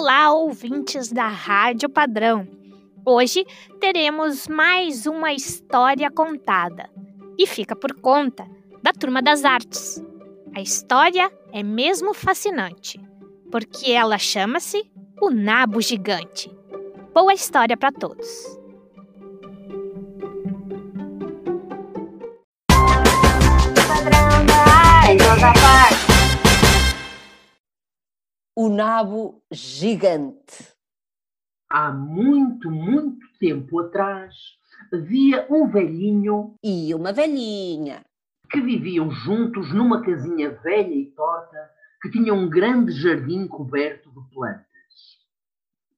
Olá, ouvintes da Rádio Padrão! Hoje teremos mais uma história contada e fica por conta da Turma das Artes. A história é mesmo fascinante, porque ela chama-se O Nabo Gigante. Boa história para todos! Padrão da. O nabo gigante. Há muito, muito tempo atrás, havia um velhinho E uma velhinha. que viviam juntos numa casinha velha e torta que tinha um grande jardim coberto de plantas.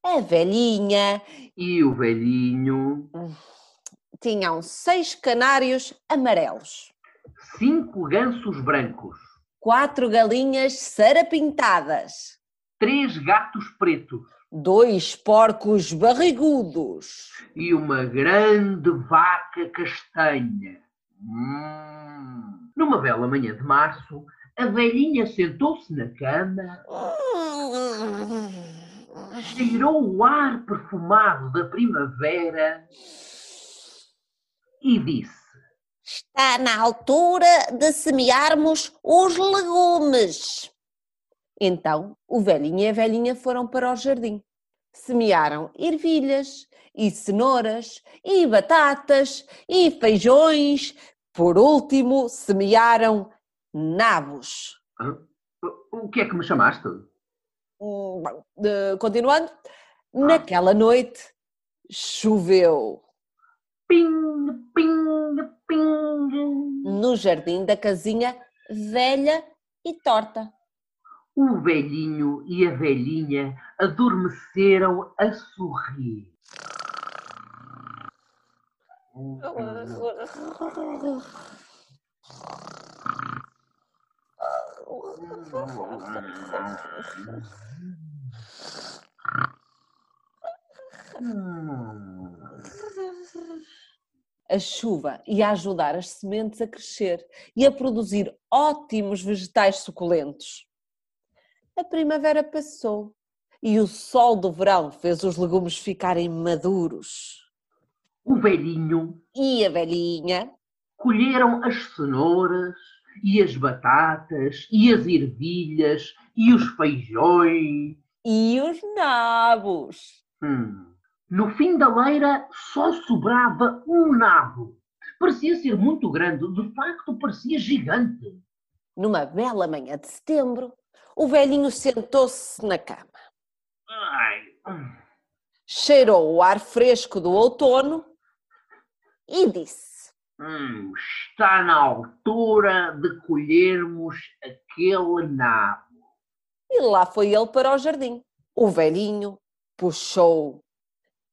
A velhinha E o velhinho, tinham seis canários amarelos, cinco gansos brancos, quatro galinhas sarapintadas, três gatos pretos dois porcos barrigudos, e uma grande vaca castanha. Hum. Numa bela manhã de março, a velhinha sentou-se na cama, cheirou o ar perfumado da primavera e disse: Está na altura de semearmos os legumes. Então o velhinho e a velhinha foram para o jardim. Semearam ervilhas e cenouras e batatas e feijões. Por último, semearam nabos. O que é que me chamaste? Hum, bom, Continuando, naquela noite choveu Ping, ping, ping. no jardim da casinha velha e torta. O velhinho e a velhinha adormeceram a sorrir. A chuva ia ajudar as sementes a crescer e a produzir ótimos vegetais suculentos. A primavera passou e o sol do verão fez os legumes ficarem maduros. O velhinho E a velhinha colheram as cenouras e as batatas e as ervilhas e os feijões. e os nabos. Hum. No fim da leira só sobrava um nabo. Parecia ser muito grande, de facto parecia gigante. Numa bela manhã de setembro, o velhinho sentou-se na cama, hum. cheirou o ar fresco do outono e disse: Hum, está na altura de colhermos aquele nabo. E lá foi ele para o jardim. O velhinho puxou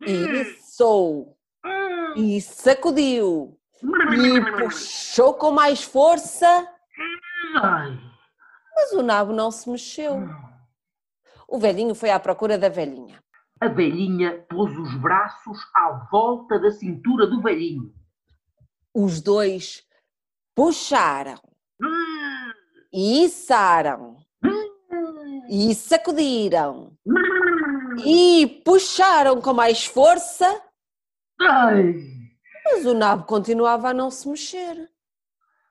e içou Hum. e sacudiu e puxou com mais força, Ai. Mas o nabo não se mexeu. O velhinho foi à procura da velhinha. A velhinha pôs os braços à volta da cintura do velhinho. Os dois puxaram Hum. e içaram e sacudiram e puxaram com mais força, Ai. mas o nabo continuava a não se mexer.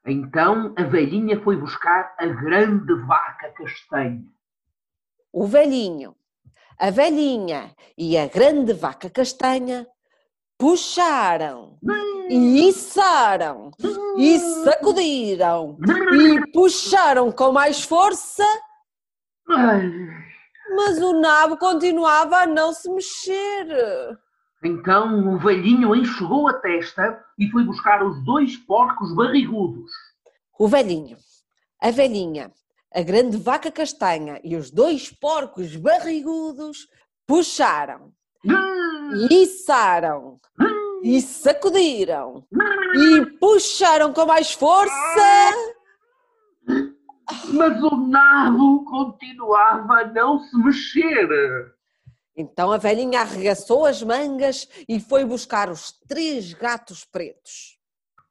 Então a velhinha foi buscar a grande vaca castanha. O velhinho, a velhinha e a grande vaca castanha puxaram e içaram e sacudiram e puxaram com mais força, mas o nabo continuava a não se mexer. Então o velhinho enxugou a testa e foi buscar os dois porcos barrigudos. O velhinho, a velhinha, a grande vaca castanha e os dois porcos barrigudos puxaram e içaram e sacudiram e puxaram com mais força. Mas o nabo continuava a não se mexer. Então a velhinha arregaçou as mangas e foi buscar os três gatos pretos.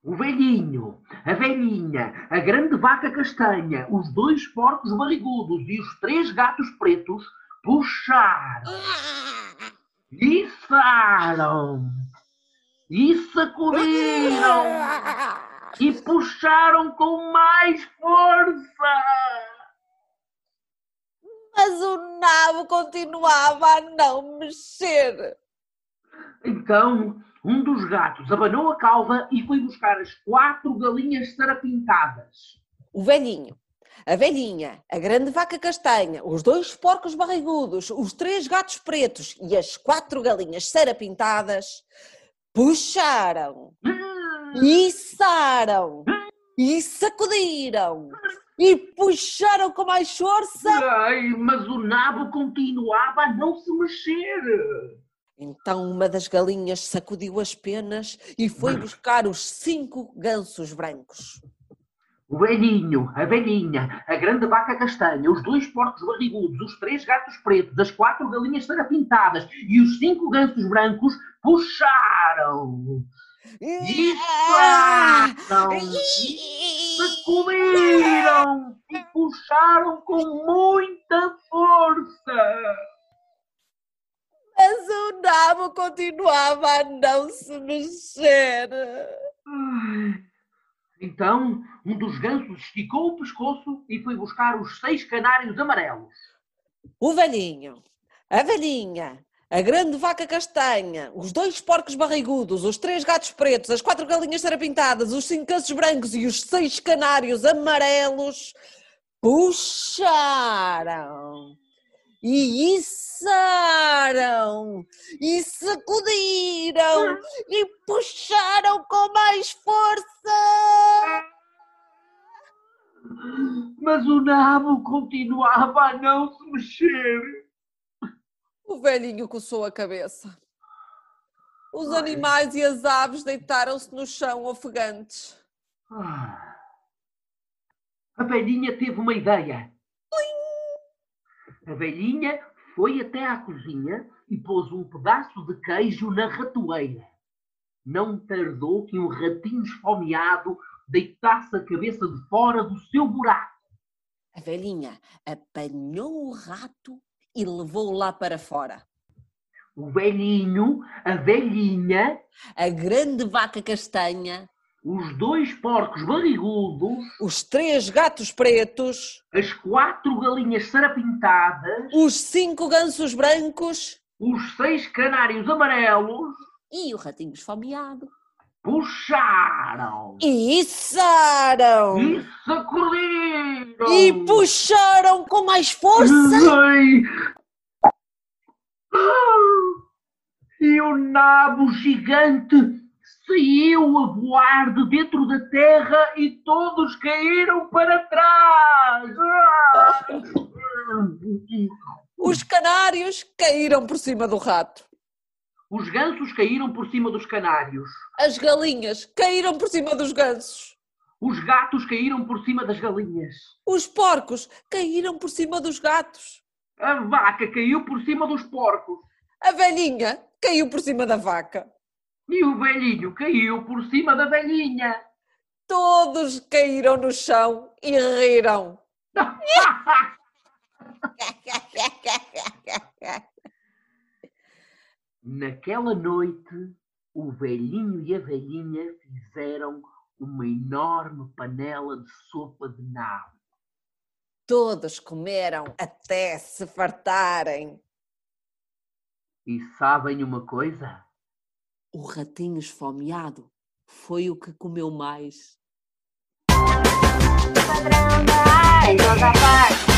O velhinho, a velhinha, a grande vaca castanha, os dois porcos barrigudos e os três gatos pretos puxaram, içaram, e sacudiram, e puxaram com mais força. Mas o nabo continuava a não mexer. Então, um dos gatos abanou a cauda e foi buscar as quatro galinhas sarapintadas. O velhinho, a velhinha, a grande vaca castanha, os dois porcos barrigudos, os três gatos pretos e as quatro galinhas sarapintadas puxaram, içaram e sacudiram e puxaram com mais força. Ai, mas o nabo continuava a não se mexer. Então uma das galinhas sacudiu as penas e foi buscar os cinco gansos brancos. O velhinho, a velhinha, a grande vaca castanha, os dois porcos barrigudos, os três gatos pretos, as quatro galinhas sarapintadas e os cinco gansos brancos puxaram, içaram, sacudiram e puxaram com muita força. Mas o nabo continuava a não se mexer. Então, um dos gansos esticou o pescoço e foi buscar os seis canários amarelos. O velhinho, a velhinha, a grande vaca castanha, os dois porcos barrigudos, os três gatos pretos, as quatro galinhas sarapintadas, os cinco gansos brancos e os seis canários amarelos puxaram e içaram e sacudiram e puxaram com mais força. Mas o nabo continuava a não se mexer. O velhinho coçou a cabeça. Os Ai. animais e as aves deitaram-se no chão ofegantes. Ah. A velhinha teve uma ideia. A velhinha foi até à cozinha e pôs um pedaço de queijo na ratoeira. Não tardou que um ratinho esfomeado deitasse a cabeça de fora do seu buraco. A velhinha apanhou o rato e levou-o lá para fora. O velhinho, a velhinha, A grande vaca castanha, os dois porcos barrigudos, os três gatos pretos, as quatro galinhas sarapintadas, os cinco gansos brancos os seis canários amarelos e o ratinho esfomeado. Puxaram E içaram! e sacudiram. E puxaram com mais força! E o nabo gigante saiu a voar de dentro da terra e todos caíram para trás. Os canários caíram por cima do rato. Os gansos caíram por cima dos canários. As galinhas caíram por cima dos gansos. Os gatos caíram por cima das galinhas. Os porcos caíram por cima dos gatos. A vaca caiu por cima dos porcos. A velhinha caiu por cima da vaca. E o velhinho caiu por cima da velhinha. Todos caíram no chão e riram. Naquela noite, o velhinho e a velhinha fizeram uma enorme panela de sopa de nabo. Todos comeram até se fartarem. E sabem uma coisa? O ratinho esfomeado foi o que comeu mais. Padrão da área, toda parte.